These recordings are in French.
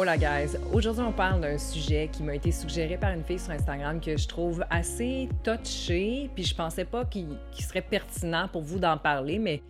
Hola guys, aujourd'hui on parle d'un sujet qui m'a été suggéré par une fille sur Instagram que je trouve assez touché, puis je pensais pas qu'il serait pertinent pour vous d'en parler, mais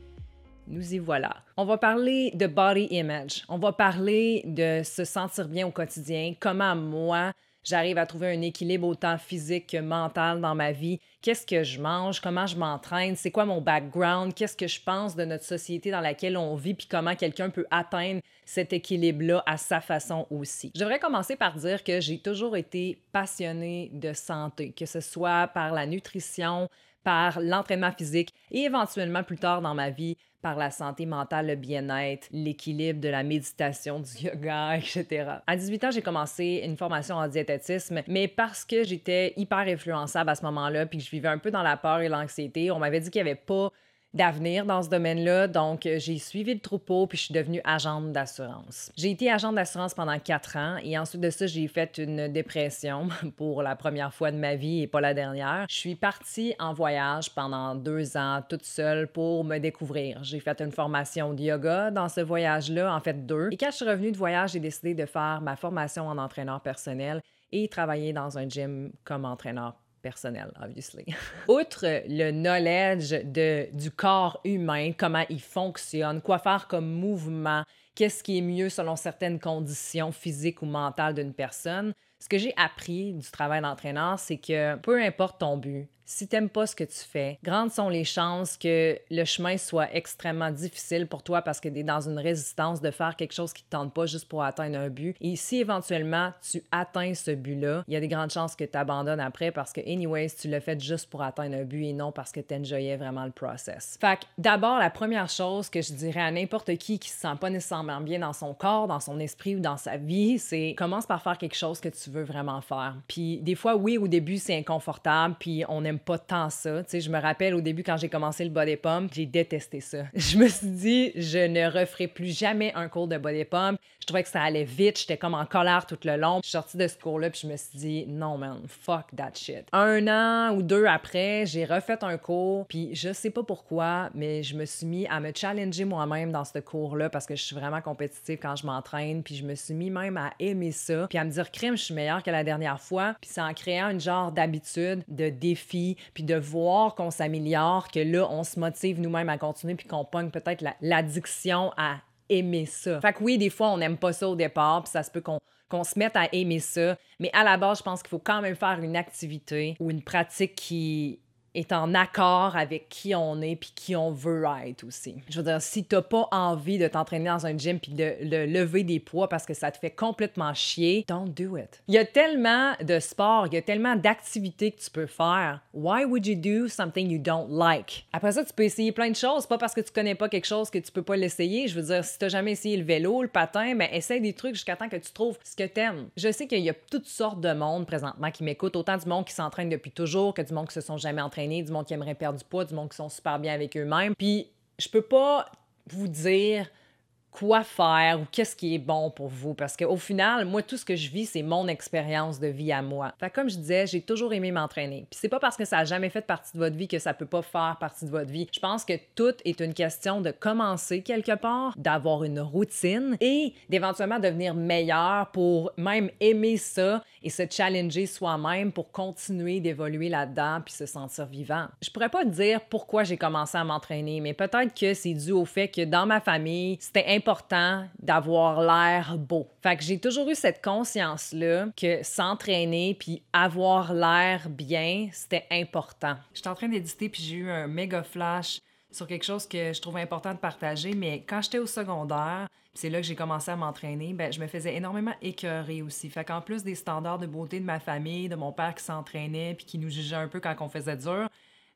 nous y voilà. On va parler de body image, on va parler de se sentir bien au quotidien, comment moi j'arrive à trouver un équilibre autant physique que mental dans ma vie? Qu'est-ce que je mange? Comment je m'entraîne? C'est quoi mon background? Qu'est-ce que je pense de notre société dans laquelle on vit? Puis comment quelqu'un peut atteindre cet équilibre-là à sa façon aussi? Je devrais commencer par dire que j'ai toujours été passionnée de santé, que ce soit par la nutrition, par l'entraînement physique et éventuellement plus tard dans ma vie par la santé mentale, le bien-être, l'équilibre de la méditation, du yoga, etc. À 18 ans, j'ai commencé une formation en diététisme, mais parce que j'étais hyper influençable à ce moment-là, puis que je vivais un peu dans la peur et l'anxiété, on m'avait dit qu'il n'y avait pas d'avenir dans ce domaine-là. Donc, euh, j'ai suivi le troupeau puis je suis devenue agente d'assurance. J'ai été agente d'assurance pendant quatre ans et ensuite de ça, j'ai fait une dépression pour la première fois de ma vie et pas la dernière. Je suis partie en voyage pendant deux ans toute seule pour me découvrir. J'ai fait une formation de yoga dans ce voyage-là, en fait deux. Et quand je suis revenue de voyage, j'ai décidé de faire ma formation en entraîneur personnel et travailler dans un gym comme entraîneur personnel, obviously. Outre le knowledge de, du corps humain, comment il fonctionne, quoi faire comme mouvement, qu'est-ce qui est mieux selon certaines conditions physiques ou mentales d'une personne, ce que j'ai appris du travail d'entraîneur, c'est que peu importe ton but, si t'aimes pas ce que tu fais, grandes sont les chances que le chemin soit extrêmement difficile pour toi parce que tu es dans une résistance de faire quelque chose qui te tente pas juste pour atteindre un but. Et si éventuellement tu atteins ce but-là, il y a des grandes chances que tu après parce que, anyways, tu l'as fait juste pour atteindre un but et non parce que tu enjoyais vraiment le process. Fait d'abord, la première chose que je dirais à n'importe qui qui se sent pas nécessairement bien dans son corps, dans son esprit ou dans sa vie, c'est commence par faire quelque chose que tu veux vraiment faire. Puis des fois, oui, au début, c'est inconfortable, puis on aime pas tant ça. Tu sais, je me rappelle au début quand j'ai commencé le body pump, j'ai détesté ça. Je me suis dit, je ne referai plus jamais un cours de body pump. Je trouvais que ça allait vite, j'étais comme en colère tout le long. Je suis sortie de ce cours-là, puis je me suis dit, non man, fuck that shit. Un an ou deux après, j'ai refait un cours, puis je sais pas pourquoi, mais je me suis mis à me challenger moi-même dans ce cours-là parce que je suis vraiment compétitive quand je m'entraîne, puis je me suis mis même à aimer ça, puis à me dire, crime, je suis que la dernière fois, puis c'est en créant une genre d'habitude, de défi, puis de voir qu'on s'améliore, que là, on se motive nous-mêmes à continuer, puis qu'on pogne peut-être l'addiction à aimer ça. Fait que oui, des fois, on n'aime pas ça au départ, puis ça se peut qu'on qu'on se mette à aimer ça, mais à la base, je pense qu'il faut quand même faire une activité ou une pratique qui est en accord avec qui on est puis qui on veut être aussi. Je veux dire, si t'as pas envie de t'entraîner dans un gym puis de, lever des poids parce que ça te fait complètement chier, don't do it. Il y a tellement de sports, il y a tellement d'activités que tu peux faire. Why would you do something you don't like? Après ça, tu peux essayer plein de choses. Pas parce que tu connais pas quelque chose que tu peux pas l'essayer. Je veux dire, si t'as jamais essayé le vélo, le patin, ben essaye des trucs jusqu'à temps que tu trouves ce que t'aimes. Je sais qu'il y a toutes sortes de monde présentement qui m'écoute, autant du monde qui s'entraîne depuis toujours que du monde qui se sont jamais entraînés du monde qui aimerait perdre du poids, du monde qui sont super bien avec eux-mêmes. Puis je peux pas vous dire quoi faire ou qu'est-ce qui est bon pour vous? Parce qu'au final, moi, tout ce que je vis, c'est mon expérience de vie à moi. Fait comme je disais, j'ai toujours aimé m'entraîner. Puis c'est pas parce que ça a jamais fait partie de votre vie que ça peut pas faire partie de votre vie. Je pense que tout est une question de commencer quelque part, d'avoir une routine et d'éventuellement devenir meilleur pour même aimer ça et se challenger soi-même pour continuer d'évoluer là-dedans puis se sentir vivant. Je pourrais pas dire pourquoi j'ai commencé à m'entraîner, mais peut-être que c'est dû au fait que dans ma famille, c'était important important d'avoir l'air beau. Fait que j'ai toujours eu cette conscience-là que s'entraîner puis avoir l'air bien, c'était important. J'étais en train d'éditer puis j'ai eu un méga flash sur quelque chose que je trouvais important de partager, mais quand j'étais au secondaire, c'est là que j'ai commencé à m'entraîner, ben, je me faisais énormément écœurer aussi. Fait qu'en plus des standards de beauté de ma famille, de mon père qui s'entraînait puis qui nous jugeait un peu quand on faisait dur,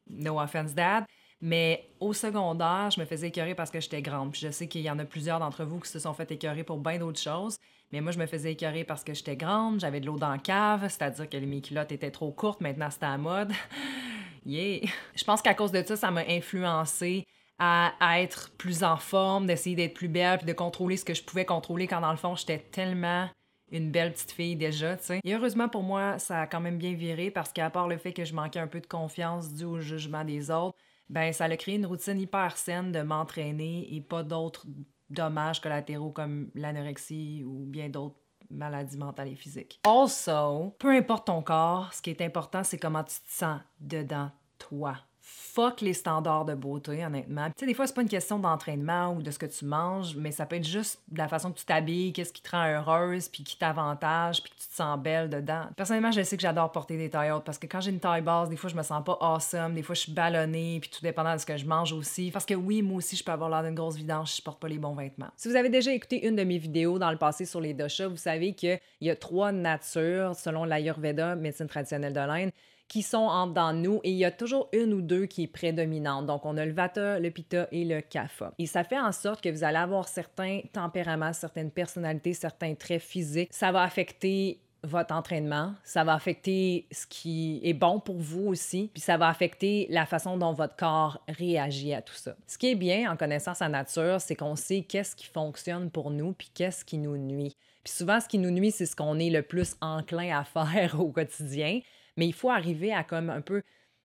no offense dad, mais au secondaire, je me faisais écœurer parce que j'étais grande. Puis je sais qu'il y en a plusieurs d'entre vous qui se sont fait écœurer pour bien d'autres choses. Mais moi, je me faisais écœurer parce que j'étais grande, j'avais de l'eau dans la cave, c'est-à-dire que mes culottes étaient trop courtes. Maintenant, c'était à mode. yeah! Je pense qu'à cause de ça, ça m'a influencé à, être plus en forme, d'essayer d'être plus belle, puis de contrôler ce que je pouvais contrôler quand, dans le fond, j'étais tellement une belle petite fille déjà. Et heureusement pour moi, ça a quand même bien viré parce qu'à part le fait que je manquais un peu de confiance dû au jugement des autres, ben ça a créé une routine hyper saine de m'entraîner et pas d'autres dommages collatéraux comme l'anorexie ou bien d'autres maladie mentale et physique. Also, peu importe ton corps, ce qui est important, c'est comment tu te sens dedans, toi fuck les standards de beauté, honnêtement. Tu sais, des fois, c'est pas une question d'entraînement ou de ce que tu manges, mais ça peut être juste de la façon que tu t'habilles, qu'est-ce qui te rend heureuse, puis qui t'avantage, puis que tu te sens belle dedans. Personnellement, je sais que j'adore porter des tailles hautes parce que quand j'ai une taille basse, des fois, je me sens pas awesome, des fois, je suis ballonnée, puis tout dépendant de ce que je mange aussi. Parce que oui, moi aussi, je peux avoir l'air d'une grosse vidange si je porte pas les bons vêtements. Si vous avez déjà écouté une de mes vidéos dans le passé sur les doshas, vous savez qu'il y a trois natures selon l'Ayurveda, médecine traditionnelle de l'Inde qui sont en dedans de nous et il y a toujours une ou deux qui est prédominante. Donc, on a le Vata, le Pitta et le Kapha. Et ça fait en sorte que vous allez avoir certains tempéraments, certaines personnalités, certains traits physiques. Ça va affecter votre entraînement, ça va affecter ce qui est bon pour vous aussi, puis ça va affecter la façon dont votre corps réagit à tout ça. Ce qui est bien en connaissant sa nature, c'est qu'on sait qu'est-ce qui fonctionne pour nous, puis qu'est-ce qui nous nuit. Puis souvent, ce qui nous nuit, c'est ce qu'on est le plus enclin à faire au quotidien. Mais il faut arriver à comme un peu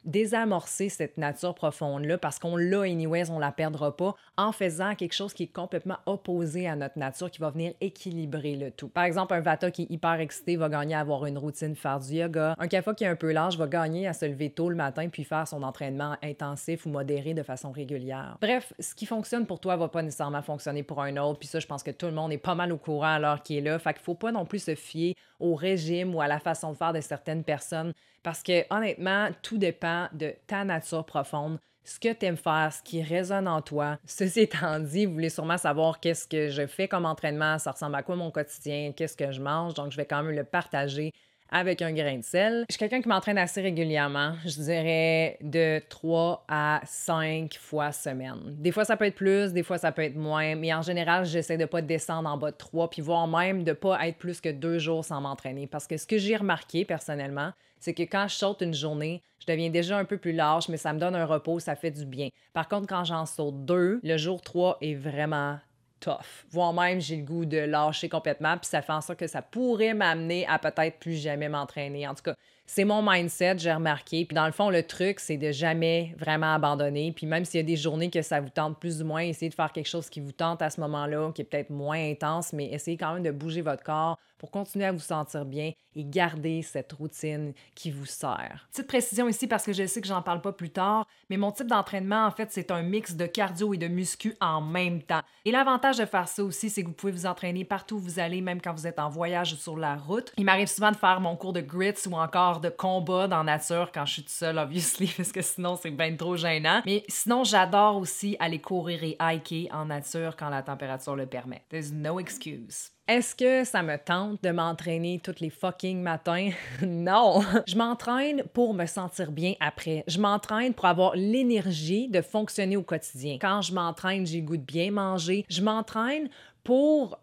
désamorcer cette nature profonde-là parce qu'on l'a anyways, on la perdra pas en faisant quelque chose qui est complètement opposé à notre nature, qui va venir équilibrer le tout. Par exemple, un Vata qui est hyper excité va gagner à avoir une routine, faire du yoga. Un Kapha qui est un peu large va gagner à se lever tôt le matin puis faire son entraînement intensif ou modéré de façon régulière. Bref, ce qui fonctionne pour toi va pas nécessairement fonctionner pour un autre. Puis ça, je pense que tout le monde est pas mal au courant à l'heure qui est là. Fait qu'il faut pas non plus se fier au régime ou à la façon de faire de certaines personnes parce que honnêtement, tout dépend de ta nature profonde, ce que tu aimes faire, ce qui résonne en toi. Ceci étant dit, vous voulez sûrement savoir qu'est-ce que je fais comme entraînement, ça ressemble à quoi mon quotidien, qu'est-ce que je mange, donc je vais quand même le partager avec un grain de sel. Je suis quelqu'un qui m'entraîne assez régulièrement, je dirais de 3 à 5 fois semaine. Des fois, ça peut être plus, des fois, ça peut être moins, mais en général, j'essaie de pas descendre en bas de 3, puis voire même de pas être plus que deux jours sans m'entraîner. Parce que ce que j'ai remarqué personnellement, c'est que quand je saute une journée, je deviens déjà un peu plus large, mais ça me donne un repos, ça fait du bien. Par contre, quand j'en saute deux, le jour 3 est vraiment tough. Voire même, j'ai le goût de lâcher complètement, puis ça fait en sorte que ça pourrait m'amener à peut-être plus jamais m'entraîner. En tout cas, c'est mon mindset, j'ai remarqué. Puis dans le fond, le truc, c'est de jamais vraiment abandonner. Puis même s'il y a des journées que ça vous tente plus ou moins, essayez de faire quelque chose qui vous tente à ce moment-là, qui est peut-être moins intense, mais essayez quand même de bouger votre corps pour continuer à vous sentir bien et garder cette routine qui vous sert. Petite précision ici parce que je sais que j'en parle pas plus tard, mais mon type d'entraînement, en fait, c'est un mix de cardio et de muscu en même temps. Et l'avantage de faire ça aussi, c'est que vous pouvez vous entraîner partout où vous allez, même quand vous êtes en voyage ou sur la route. Il m'arrive souvent de faire mon cours de grits ou encore de combat dans la nature quand je suis toute seule, obviously, parce que sinon c'est bien trop gênant. Mais sinon, j'adore aussi aller courir et hiker en nature quand la température le permet. There's no excuse. Est-ce que ça me tente de m'entraîner tous les fucking matins? non! Je m'entraîne pour me sentir bien après. Je m'entraîne pour avoir l'énergie de fonctionner au quotidien. Quand je m'entraîne, j'ai goût de bien manger. Je m'entraîne pour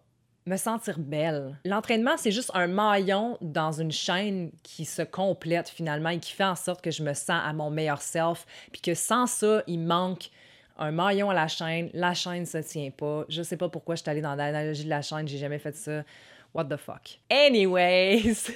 me sentir belle. L'entraînement, c'est juste un maillon dans une chaîne qui se complète finalement et qui fait en sorte que je me sens à mon meilleur self, puis que sans ça, il manque un maillon à la chaîne, la chaîne se tient pas. Je sais pas pourquoi je suis allée dans l'analogie de la chaîne, j'ai jamais fait ça. What the fuck? Anyways,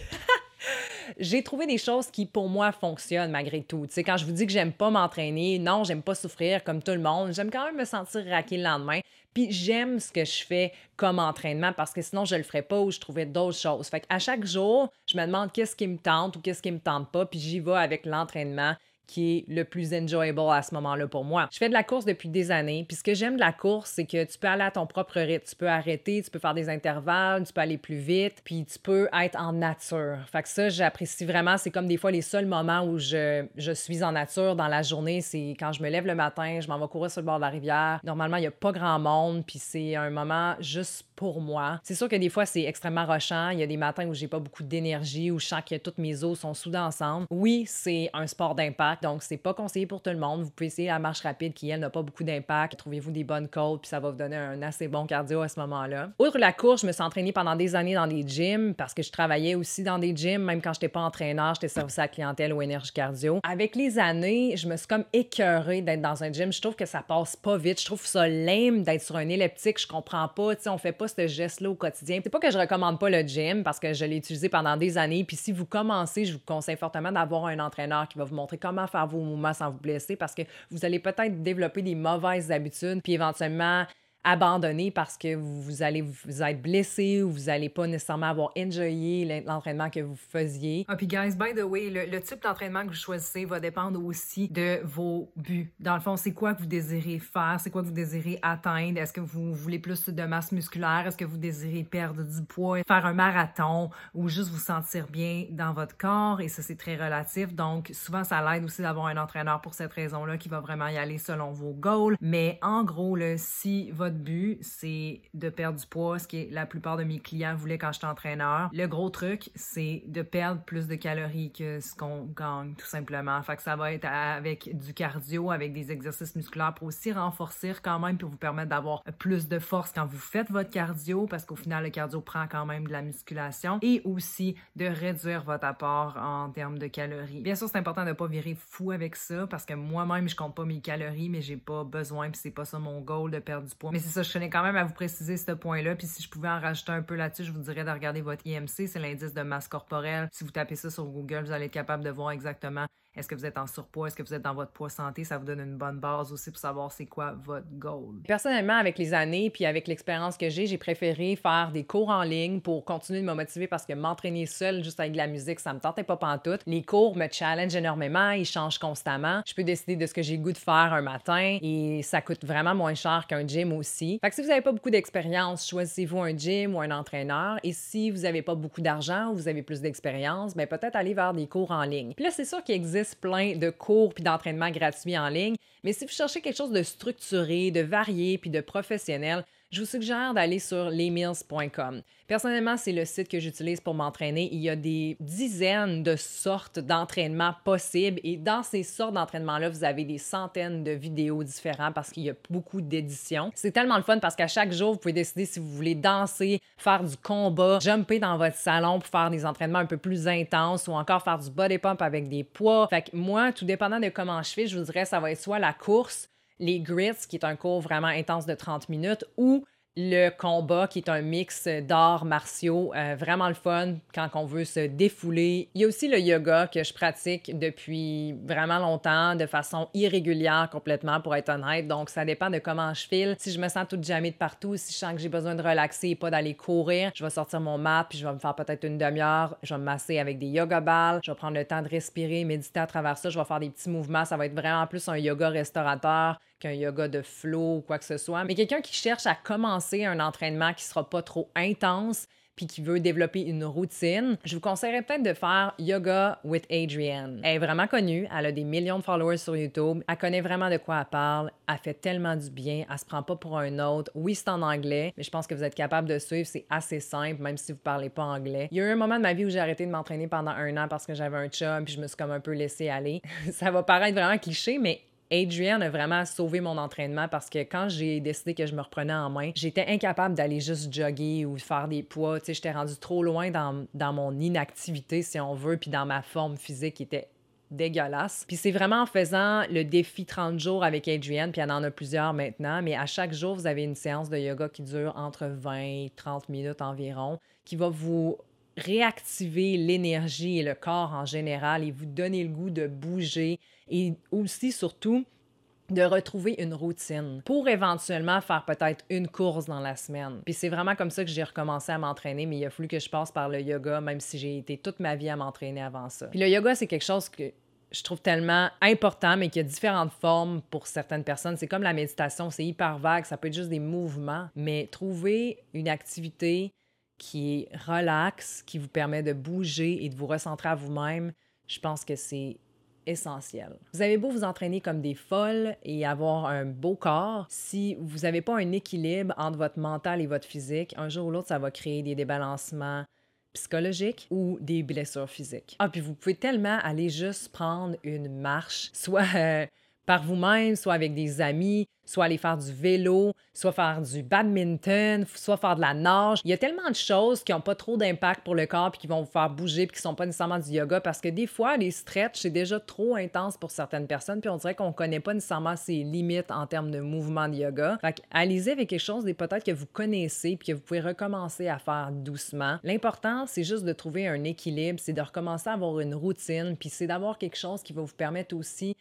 j'ai trouvé des choses qui pour moi fonctionnent malgré tout. Tu sais, quand je vous dis que j'aime pas m'entraîner, non, j'aime pas souffrir comme tout le monde, j'aime quand même me sentir raqué le lendemain. Puis j'aime ce que je fais comme entraînement parce que sinon je le ferais pas ou je trouvais d'autres choses. Fait qu'à chaque jour, je me demande qu'est-ce qui me tente ou qu'est-ce qui me tente pas, puis j'y vais avec l'entraînement qui est le plus enjoyable à ce moment-là pour moi. Je fais de la course depuis des années, puis ce que j'aime de la course, c'est que tu peux aller à ton propre rythme, tu peux arrêter, tu peux faire des intervalles, tu peux aller plus vite, puis tu peux être en nature. Fait que ça, j'apprécie vraiment. C'est comme des fois les seuls moments où je, je suis en nature dans la journée, c'est quand je me lève le matin, je m'en vais courir sur le bord de la rivière. Normalement, il n'y a pas grand monde, puis c'est un moment juste pour moi. C'est sûr que des fois, c'est extrêmement rochant. Il y a des matins où j'ai pas beaucoup d'énergie, où je sens que toutes mes os sont soudées ensemble. Oui, c'est un sport d'impact, donc c'est pas conseillé pour tout le monde. Vous pouvez essayer la marche rapide qui, elle, n'a pas beaucoup d'impact. Trouvez-vous des bonnes côtes, puis ça va vous donner un assez bon cardio à ce moment-là. Outre la course, je me suis entraînée pendant des années dans des gyms parce que je travaillais aussi dans des gyms, même quand j'étais pas entraîneur, j'étais service à la clientèle ou énergie cardio. Avec les années, je me suis comme écœurée d'être dans un gym. Je trouve que ça passe pas vite. Je trouve ça lame d'être sur un elliptique. Je comprends pas. Tu sais, on fait pas ce geste-là au quotidien. C'est pas que je recommande pas le gym parce que je l'ai utilisé pendant des années. Puis si vous commencez, je vous conseille fortement d'avoir un entraîneur qui va vous montrer comment faire vos mouvements sans vous blesser parce que vous allez peut-être développer des mauvaises habitudes puis éventuellement abandonner parce que vous, allez vous être blessé ou vous n'allez pas nécessairement avoir enjoyé l'entraînement que vous faisiez. Ah, puis guys, by the way, le, type d'entraînement que vous choisissez va dépendre aussi de vos buts. Dans le fond, c'est quoi que vous désirez faire? C'est quoi que vous désirez atteindre? Est-ce que vous voulez plus de masse musculaire? Est-ce que vous désirez perdre du poids, faire un marathon ou juste vous sentir bien dans votre corps? Et ça, c'est très relatif. Donc, souvent, ça l'aide aussi d'avoir un entraîneur pour cette raison-là qui va vraiment y aller selon vos goals. Mais en gros, là, si votre but, c'est de perdre du poids, ce que la plupart de mes clients voulaient quand j'étais entraîneur. Le gros truc, c'est de perdre plus de calories que ce qu'on gagne, tout simplement. Fait ça va être avec du cardio, avec des exercices musculaires pour aussi renforcer quand même, pour vous permettre d'avoir plus de force quand vous faites votre cardio, parce qu'au final, le cardio prend quand même de la musculation, et aussi de réduire votre apport en termes de calories. Bien sûr, c'est important de ne pas virer fou avec ça, parce que moi-même, je compte pas mes calories, mais j'ai pas besoin, puis c'est pas ça mon goal de perdre du poids. C'est ça, je tenais quand même à vous préciser ce point-là. Puis si je pouvais en rajouter un peu là-dessus, je vous dirais de regarder votre IMC, c'est l'indice de masse corporelle. Si vous tapez ça sur Google, vous allez être capable de voir exactement est-ce que vous êtes en surpoids? Est-ce que vous êtes dans votre poids santé? Ça vous donne une bonne base aussi pour savoir c'est quoi votre goal. Personnellement, avec les années puis avec l'expérience que j'ai, j'ai préféré faire des cours en ligne pour continuer de me motiver parce que m'entraîner seul juste avec de la musique, ça me tentait pas pantoute. Les cours me challenge énormément, ils changent constamment. Je peux décider de ce que j'ai goût de faire un matin et ça coûte vraiment moins cher qu'un gym aussi. Fait que si vous n'avez pas beaucoup d'expérience, choisissez-vous un gym ou un entraîneur. Et si vous n'avez pas beaucoup d'argent ou vous avez plus d'expérience, ben peut-être aller vers des cours en ligne. Puis là, c'est sûr qu'il existe plein de cours puis d'entraînements gratuits en ligne, mais si vous cherchez quelque chose de structuré, de varié puis de professionnel, je vous suggère d'aller sur lesmills.com. Personnellement, c'est le site que j'utilise pour m'entraîner. Il y a des dizaines de sortes d'entraînements possibles et dans ces sortes d'entraînements-là, vous avez des centaines de vidéos différentes parce qu'il y a beaucoup d'éditions. C'est tellement le fun parce qu'à chaque jour, vous pouvez décider si vous voulez danser, faire du combat, jumper dans votre salon pour faire des entraînements un peu plus intenses ou encore faire du body pump avec des poids. Fait que moi, tout dépendant de comment je fais, je vous dirais ça va être soit la course, les grits, qui est un cours vraiment intense de 30 minutes, ou le combat, qui est un mix d'arts martiaux, euh, vraiment le fun quand on veut se défouler. Il y a aussi le yoga que je pratique depuis vraiment longtemps, de façon irrégulière complètement, pour être honnête. Donc, ça dépend de comment je file. Si je me sens toute jamais de partout, si je sens que j'ai besoin de relaxer et pas d'aller courir, je vais sortir mon mat, puis je vais me faire peut-être une demi-heure. Je vais me masser avec des yoga balles. Je vais prendre le temps de respirer, méditer à travers ça. Je vais faire des petits mouvements. Ça va être vraiment plus un yoga restaurateur qu'un yoga de flow ou quoi que ce soit. Mais quelqu'un qui cherche à commencer un entraînement qui sera pas trop intense, puis qui veut développer une routine, je vous conseillerais peut-être de faire Yoga with Adrienne. Elle est vraiment connue, elle a des millions de followers sur YouTube, elle connaît vraiment de quoi elle parle, elle fait tellement du bien, elle se prend pas pour un autre. Oui, c'est en anglais, mais je pense que vous êtes capable de suivre, c'est assez simple, même si vous parlez pas anglais. Il y a eu un moment de ma vie où j'ai arrêté de m'entraîner pendant un an parce que j'avais un chum, puis je me suis comme un peu laissé aller. Ça va paraître vraiment cliché, mais Adrienne a vraiment sauvé mon entraînement parce que quand j'ai décidé que je me reprenais en main, j'étais incapable d'aller juste jogger ou faire des poids. Tu sais, j'étais rendu trop loin dans, dans mon inactivité, si on veut, puis dans ma forme physique qui était dégueulasse. Puis c'est vraiment en faisant le défi 30 jours avec Adrienne, puis elle en a plusieurs maintenant, mais à chaque jour, vous avez une séance de yoga qui dure entre 20 et 30 minutes environ, qui va vous réactiver l'énergie et le corps en général et vous donner le goût de bouger et aussi surtout de retrouver une routine pour éventuellement faire peut-être une course dans la semaine. Puis c'est vraiment comme ça que j'ai recommencé à m'entraîner, mais il a fallu que je passe par le yoga, même si j'ai été toute ma vie à m'entraîner avant ça. Puis le yoga, c'est quelque chose que je trouve tellement important, mais qui a différentes formes pour certaines personnes. C'est comme la méditation, c'est hyper vague, ça peut être juste des mouvements, mais trouver une activité qui est relax, qui vous permet de bouger et de vous recentrer à vous-même, je pense que c'est essentiel. Vous avez beau vous entraîner comme des folles et avoir un beau corps, si vous n'avez pas un équilibre entre votre mental et votre physique, un jour ou l'autre, ça va créer des débalancements psychologiques ou des blessures physiques. Ah, puis vous pouvez tellement aller juste prendre une marche, soit euh, par vous-même, soit avec des amis, soit aller faire du vélo, soit faire du badminton, soit faire de la nage. Il y a tellement de choses qui n'ont pas trop d'impact pour le corps puis qui vont vous faire bouger puis qui sont pas nécessairement du yoga parce que des fois, les stretches, c'est déjà trop intense pour certaines personnes puis on dirait qu'on connaît pas nécessairement ses limites en termes de mouvement de yoga. Fait allez-y avec quelque chose des peut-être que vous connaissez puis que vous pouvez recommencer à faire doucement. L'important, c'est juste de trouver un équilibre, c'est de recommencer à avoir une routine puis c'est d'avoir quelque chose qui va vous permettre aussi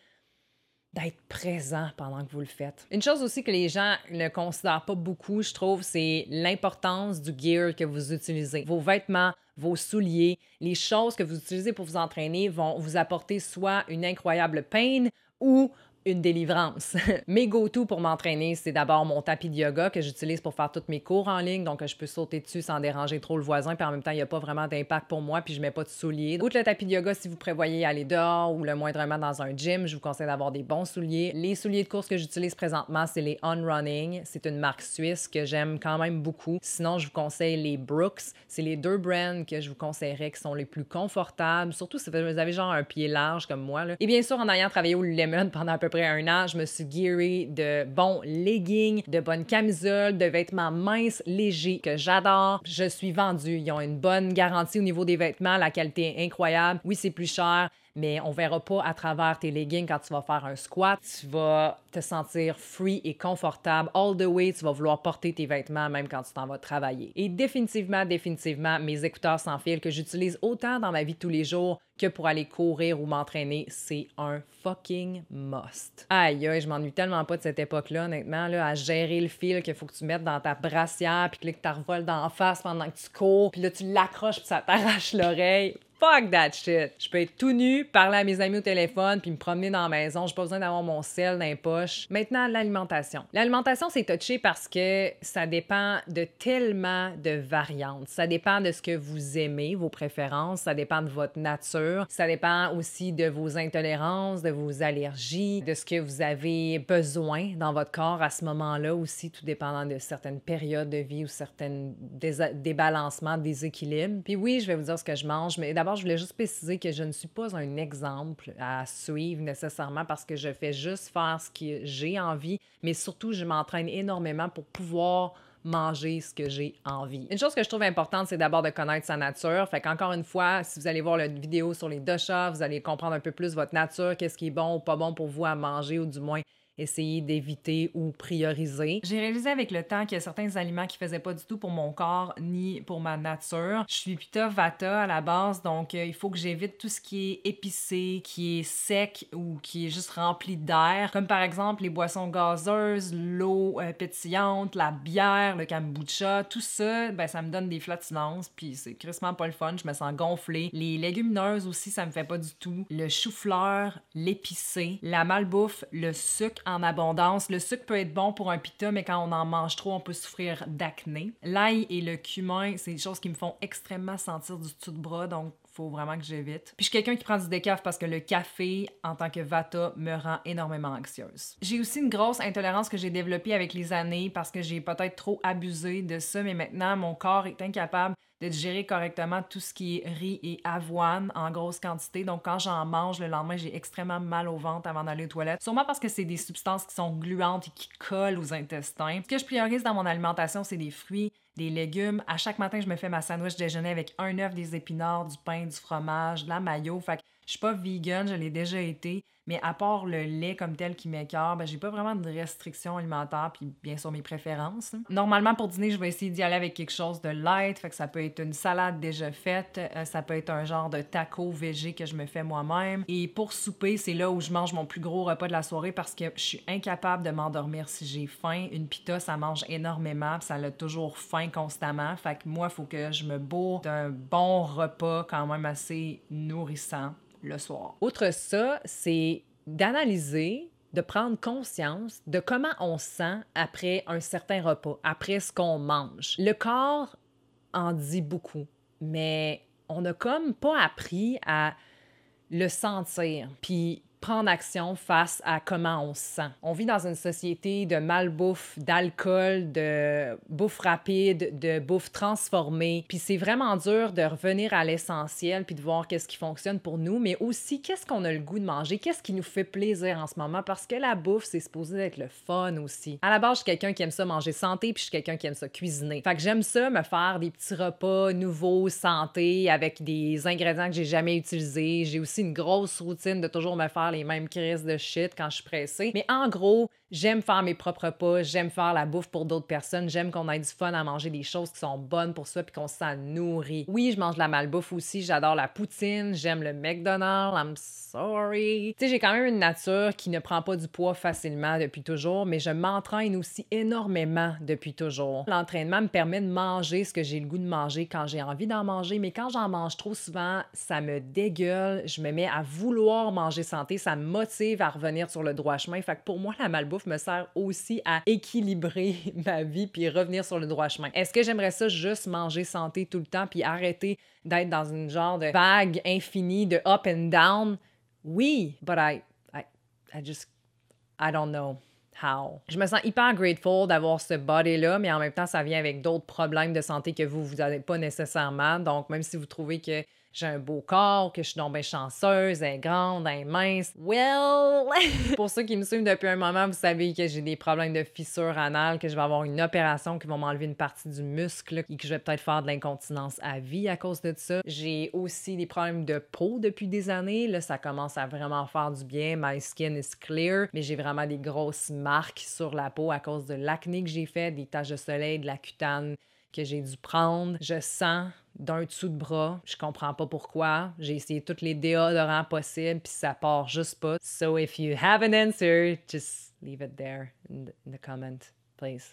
d'être présent pendant que vous le faites. Une chose aussi que les gens ne considèrent pas beaucoup, je trouve, c'est l'importance du gear que vous utilisez. Vos vêtements, vos souliers, les choses que vous utilisez pour vous entraîner vont vous apporter soit une incroyable peine ou une délivrance. mes go-to pour m'entraîner, c'est d'abord mon tapis de yoga que j'utilise pour faire tous mes cours en ligne, donc je peux sauter dessus sans déranger trop le voisin, puis en même temps, il n'y a pas vraiment d'impact pour moi, puis je mets pas de souliers. Outre le tapis de yoga, si vous prévoyez aller dehors ou le moindrement dans un gym, je vous conseille d'avoir des bons souliers. Les souliers de course que j'utilise présentement, c'est les On Running. C'est une marque suisse que j'aime quand même beaucoup. Sinon, je vous conseille les Brooks. C'est les deux brands que je vous conseillerais qui sont les plus confortables, surtout si vous avez genre un pied large comme moi. Et bien sûr, en ayant travaillé au Lemon pendant à peu près un an, je me suis gearée de bons leggings, de bonnes camisoles, de vêtements minces, légers que j'adore. Je suis vendue. Ils ont une bonne garantie au niveau des vêtements. La qualité est incroyable. Oui, c'est plus cher mais on verra pas à travers tes leggings quand tu vas faire un squat. Tu vas te sentir free et confortable all the way. Tu vas vouloir porter tes vêtements même quand tu t'en vas travailler. Et définitivement, définitivement, mes écouteurs sans fil que j'utilise autant dans ma vie tous les jours que pour aller courir ou m'entraîner, c'est un fucking must. Aïe, aïe, je m'ennuie tellement pas de cette époque-là, honnêtement, là, à gérer le fil qu'il faut que tu mettes dans ta brassière, puis que tu revoles d'en face pendant que tu cours, puis là, tu l'accroches, puis ça t'arrache l'oreille. Fuck that shit. Je peux être tout nu, parler à mes amis au téléphone, puis me promener dans la maison. J'ai pas besoin d'avoir mon sel dans les poches. Maintenant, l'alimentation. L'alimentation, c'est touché parce que ça dépend de tellement de variantes. Ça dépend de ce que vous aimez, vos préférences. Ça dépend de votre nature. Ça dépend aussi de vos intolérances, de vos allergies, de ce que vous avez besoin dans votre corps à ce moment-là aussi, tout dépendant de certaines périodes de vie ou certains débalancements, déséquilibres. Puis oui, je vais vous dire ce que je mange, mais d'abord, je voulais juste préciser que je ne suis pas un exemple à suivre nécessairement parce que je fais juste faire ce que j'ai envie, mais surtout, je m'entraîne énormément pour pouvoir manger ce que j'ai envie. Une chose que je trouve importante, c'est d'abord de connaître sa nature. Fait qu'encore une fois, si vous allez voir la vidéo sur les doshas, vous allez comprendre un peu plus votre nature, qu'est-ce qui est bon ou pas bon pour vous à manger ou du moins essayer d'éviter ou prioriser. J'ai réalisé avec le temps qu'il y a certains aliments qui faisaient pas du tout pour mon corps ni pour ma nature. Je suis Pitta Vata à la base, donc euh, il faut que j'évite tout ce qui est épicé, qui est sec ou qui est juste rempli d'air, comme par exemple les boissons gazeuses, l'eau euh, pétillante, la bière, le kombucha, tout ça, ben ça me donne des flatulences, puis c'est crissement pas le fun, je me sens gonflée. Les légumineuses aussi, ça me fait pas du tout. Le chou-fleur, l'épicé, la malbouffe, le sucre en abondance. Le sucre peut être bon pour un pita, mais quand on en mange trop, on peut souffrir d'acné. L'ail et le cumin, c'est des choses qui me font extrêmement sentir du tout de bras, donc faut vraiment que j'évite. Puis je suis quelqu'un qui prend du décaf parce que le café, en tant que vata, me rend énormément anxieuse. J'ai aussi une grosse intolérance que j'ai développée avec les années parce que j'ai peut-être trop abusé de ça, mais maintenant, mon corps est incapable de digérer correctement tout ce qui est riz et avoine en grosse quantité. Donc, quand j'en mange le lendemain, j'ai extrêmement mal au ventre avant d'aller aux toilettes. Sûrement parce que c'est des substances qui sont gluantes et qui collent aux intestins. Ce que je priorise dans mon alimentation, c'est des fruits, des légumes. À chaque matin, je me fais ma sandwich déjeuner avec un œuf, des épinards, du pain, du fromage, de la mayo. Fait que je suis pas vegan, je l'ai déjà été. Mais à part le lait comme tel qui m'écœure, ben, j'ai pas vraiment de restrictions alimentaires, puis bien sûr mes préférences. Normalement, pour dîner, je vais essayer d'y aller avec quelque chose de light, fait que ça peut être une salade déjà faite, euh, ça peut être un genre de taco végé que je me fais moi-même. Et pour souper, c'est là où je mange mon plus gros repas de la soirée parce que je suis incapable de m'endormir si j'ai faim. Une pita, ça mange énormément, ça a toujours faim constamment. Fait que moi, il faut que je me bourre d'un bon repas quand même assez nourrissant le soir. Outre ça, c'est d'analyser, de prendre conscience de comment on sent après un certain repas, après ce qu'on mange. Le corps en dit beaucoup, mais on n'a comme pas appris à le sentir. Puis prendre action face à comment on se sent. On vit dans une société de malbouffe, d'alcool, de bouffe rapide, de bouffe transformée. Puis c'est vraiment dur de revenir à l'essentiel puis de voir qu'est-ce qui fonctionne pour nous, mais aussi qu'est-ce qu'on a le goût de manger, qu'est-ce qui nous fait plaisir en ce moment parce que la bouffe, c'est supposé être le fun aussi. À la base, je suis quelqu'un qui aime ça manger santé puis je suis quelqu'un qui aime ça cuisiner. Fait que j'aime ça me faire des petits repas nouveaux, santé avec des ingrédients que j'ai jamais utilisés. J'ai aussi une grosse routine de toujours me faire les mêmes crises de shit quand je suis pressée. Mais en gros, J'aime faire mes propres repas, j'aime faire la bouffe pour d'autres personnes, j'aime qu'on ait du fun à manger des choses qui sont bonnes pour soi puis qu'on s'en nourrit. Oui, je mange de la malbouffe aussi, j'adore la poutine, j'aime le McDonald's, I'm sorry. Tu sais, j'ai quand même une nature qui ne prend pas du poids facilement depuis toujours, mais je m'entraîne aussi énormément depuis toujours. L'entraînement me permet de manger ce que j'ai le goût de manger quand j'ai envie d'en manger, mais quand j'en mange trop souvent, ça me dégueule, je me mets à vouloir manger santé, ça me motive à revenir sur le droit chemin. Fait que pour moi, la malbouffe me sert aussi à équilibrer ma vie puis revenir sur le droit chemin. Est-ce que j'aimerais ça juste manger santé tout le temps puis arrêter d'être dans une genre de vague infinie de up and down? Oui, but I, I, I just, I don't know. How. Je me sens hyper grateful d'avoir ce body-là, mais en même temps, ça vient avec d'autres problèmes de santé que vous, vous n'avez pas nécessairement. Donc, même si vous trouvez que j'ai un beau corps, que je suis donc bien chanceuse, elle est grande, elle est mince. Well! Pour ceux qui me suivent depuis un moment, vous savez que j'ai des problèmes de fissure anale, que je vais avoir une opération qui va m'enlever une partie du muscle et que je vais peut-être faire de l'incontinence à vie à cause de ça. J'ai aussi des problèmes de peau depuis des années. Là, ça commence à vraiment faire du bien. My skin is clear, mais j'ai vraiment des grosses marques sur la peau à cause de l'acné que j'ai fait, des taches de soleil, de la cutane que j'ai dû prendre. Je sens d'un dessous de bras. Je comprends pas pourquoi. J'ai essayé tous les déodorants possibles, puis ça part juste pas. So if you have an answer, just leave it there in the, comment.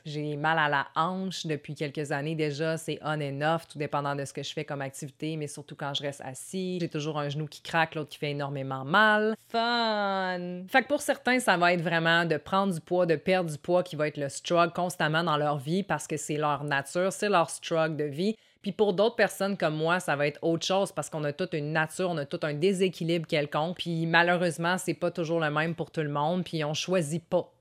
J'ai mal à la hanche depuis quelques années déjà, c'est on and off, tout dépendant de ce que je fais comme activité, mais surtout quand je reste assis. J'ai toujours un genou qui craque, l'autre qui fait énormément mal. Fun! Fait que pour certains, ça va être vraiment de prendre du poids, de perdre du poids qui va être le struggle constamment dans leur vie parce que c'est leur nature, c'est leur struggle de vie. Puis pour d'autres personnes comme moi, ça va être autre chose parce qu'on a toute une nature, on a tout un déséquilibre quelconque. Puis malheureusement, c'est pas toujours le même pour tout le monde, puis on choisit pas.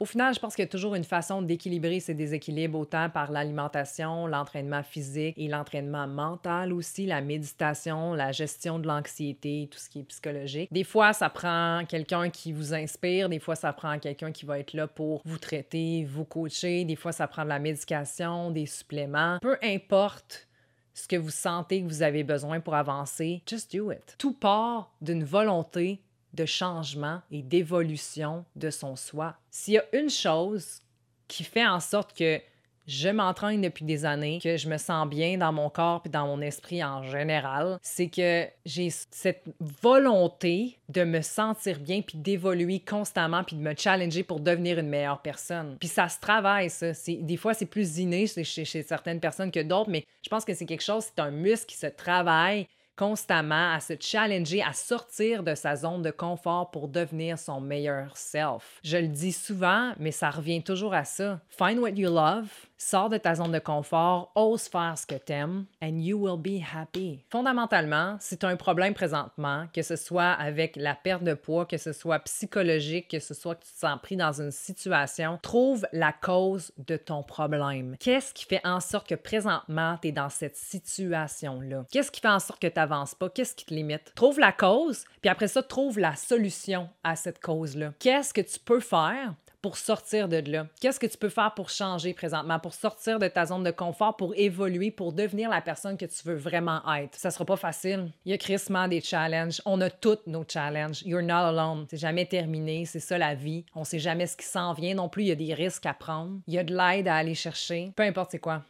Au final, je pense qu'il y a toujours une façon d'équilibrer ces déséquilibres autant par l'alimentation, l'entraînement physique et l'entraînement mental aussi, la méditation, la gestion de l'anxiété, tout ce qui est psychologique. Des fois, ça prend quelqu'un qui vous inspire, des fois, ça prend quelqu'un qui va être là pour vous traiter, vous coacher, des fois, ça prend de la médication, des suppléments. Peu importe ce que vous sentez que vous avez besoin pour avancer, just do it. Tout part d'une volonté de changement et d'évolution de son soi. S'il y a une chose qui fait en sorte que je m'entraîne depuis des années, que je me sens bien dans mon corps et dans mon esprit en général, c'est que j'ai cette volonté de me sentir bien puis d'évoluer constamment puis de me challenger pour devenir une meilleure personne. Puis ça se travaille ça, des fois c'est plus inné chez, chez certaines personnes que d'autres, mais je pense que c'est quelque chose, c'est un muscle qui se travaille constamment à se challenger, à sortir de sa zone de confort pour devenir son meilleur self. Je le dis souvent, mais ça revient toujours à ça. Find what you love, Sors de ta zone de confort, ose faire ce que t'aimes, and you will be happy. Fondamentalement, si tu as un problème présentement, que ce soit avec la perte de poids, que ce soit psychologique, que ce soit que tu te sens pris dans une situation, trouve la cause de ton problème. Qu'est-ce qui fait en sorte que présentement tu es dans cette situation-là? Qu'est-ce qui fait en sorte que tu n'avances pas? Qu'est-ce qui te limite? Trouve la cause, puis après ça, trouve la solution à cette cause-là. Qu'est-ce que tu peux faire pour sortir de là? Qu'est-ce que tu peux faire pour changer présentement, pour sortir de ta zone de confort, pour évoluer, pour devenir la personne que tu veux vraiment être? Ça sera pas facile. Il y a crissement des challenges. On a toutes nos challenges. You're not alone. C'est jamais terminé. C'est ça la vie. On sait jamais ce qui s'en vient non plus. Il y a des risques à prendre. Il y a de l'aide à aller chercher. Peu importe c'est quoi.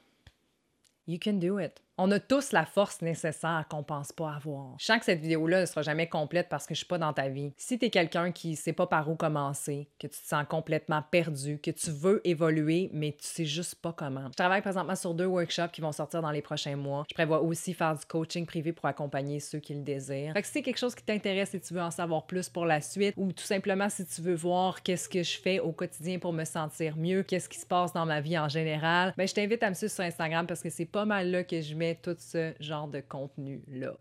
You can do it. On a tous la force nécessaire qu'on pense pas avoir. Je sens que cette vidéo-là ne sera jamais complète parce que je suis pas dans ta vie. Si tu es quelqu'un qui sait pas par où commencer, que tu te sens complètement perdu, que tu veux évoluer, mais tu sais juste pas comment. Je travaille présentement sur deux workshops qui vont sortir dans les prochains mois. Je prévois aussi faire du coaching privé pour accompagner ceux qui le désirent. Fait si c'est quelque chose qui t'intéresse et tu veux en savoir plus pour la suite, ou tout simplement si tu veux voir qu'est-ce que je fais au quotidien pour me sentir mieux, qu'est-ce qui se passe dans ma vie en général, ben je t'invite à me suivre sur Instagram parce que c'est pas mal là que je tout ce genre de contenu-là.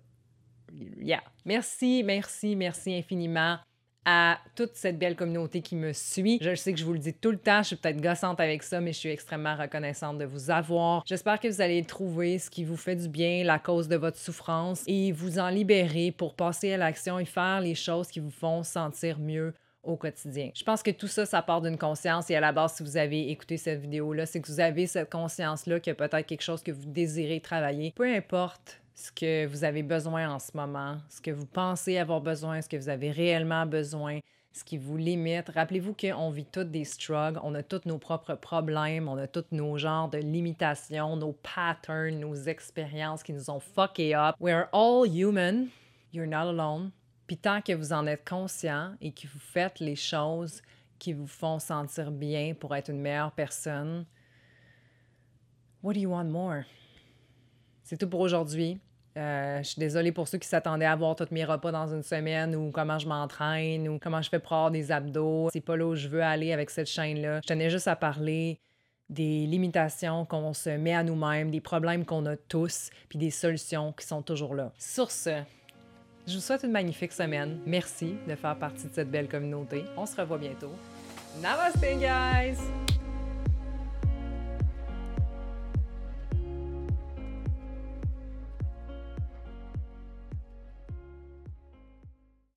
Yeah. Merci, merci, merci infiniment à toute cette belle communauté qui me suit. Je sais que je vous le dis tout le temps, je suis peut-être gossante avec ça, mais je suis extrêmement reconnaissante de vous avoir. J'espère que vous allez trouver ce qui vous fait du bien, la cause de votre souffrance, et vous en libérer pour passer à l'action et faire les choses qui vous font sentir mieux au quotidien. Je pense que tout ça, ça part d'une conscience et à la base, si vous avez écouté cette vidéo-là, c'est que vous avez cette conscience-là qu'il y a peut-être quelque chose que vous désirez travailler. Peu importe ce que vous avez besoin en ce moment, ce que vous pensez avoir besoin, ce que vous avez réellement besoin, ce qui vous limite. Rappelez-vous qu'on vit tous des struggles, on a tous nos propres problèmes, on a tous nos genres de limitations, nos patterns, nos expériences qui nous ont fucké up. We're all human. You're not alone. Puis tant que vous en êtes conscient et que vous faites les choses qui vous font sentir bien pour être une meilleure personne, what do you want more? C'est tout pour aujourd'hui. Euh, je suis désolée pour ceux qui s'attendaient à voir tous mes repas dans une semaine ou comment je m'entraîne ou comment je fais pour avoir des abdos. C'est pas là où je veux aller avec cette chaîne-là. Je tenais juste à parler des limitations qu'on se met à nous-mêmes, des problèmes qu'on a tous, puis des solutions qui sont toujours là. Sur ce, je vous souhaite une magnifique semaine. Merci de faire partie de cette belle communauté. On se revoit bientôt. Namaste, guys!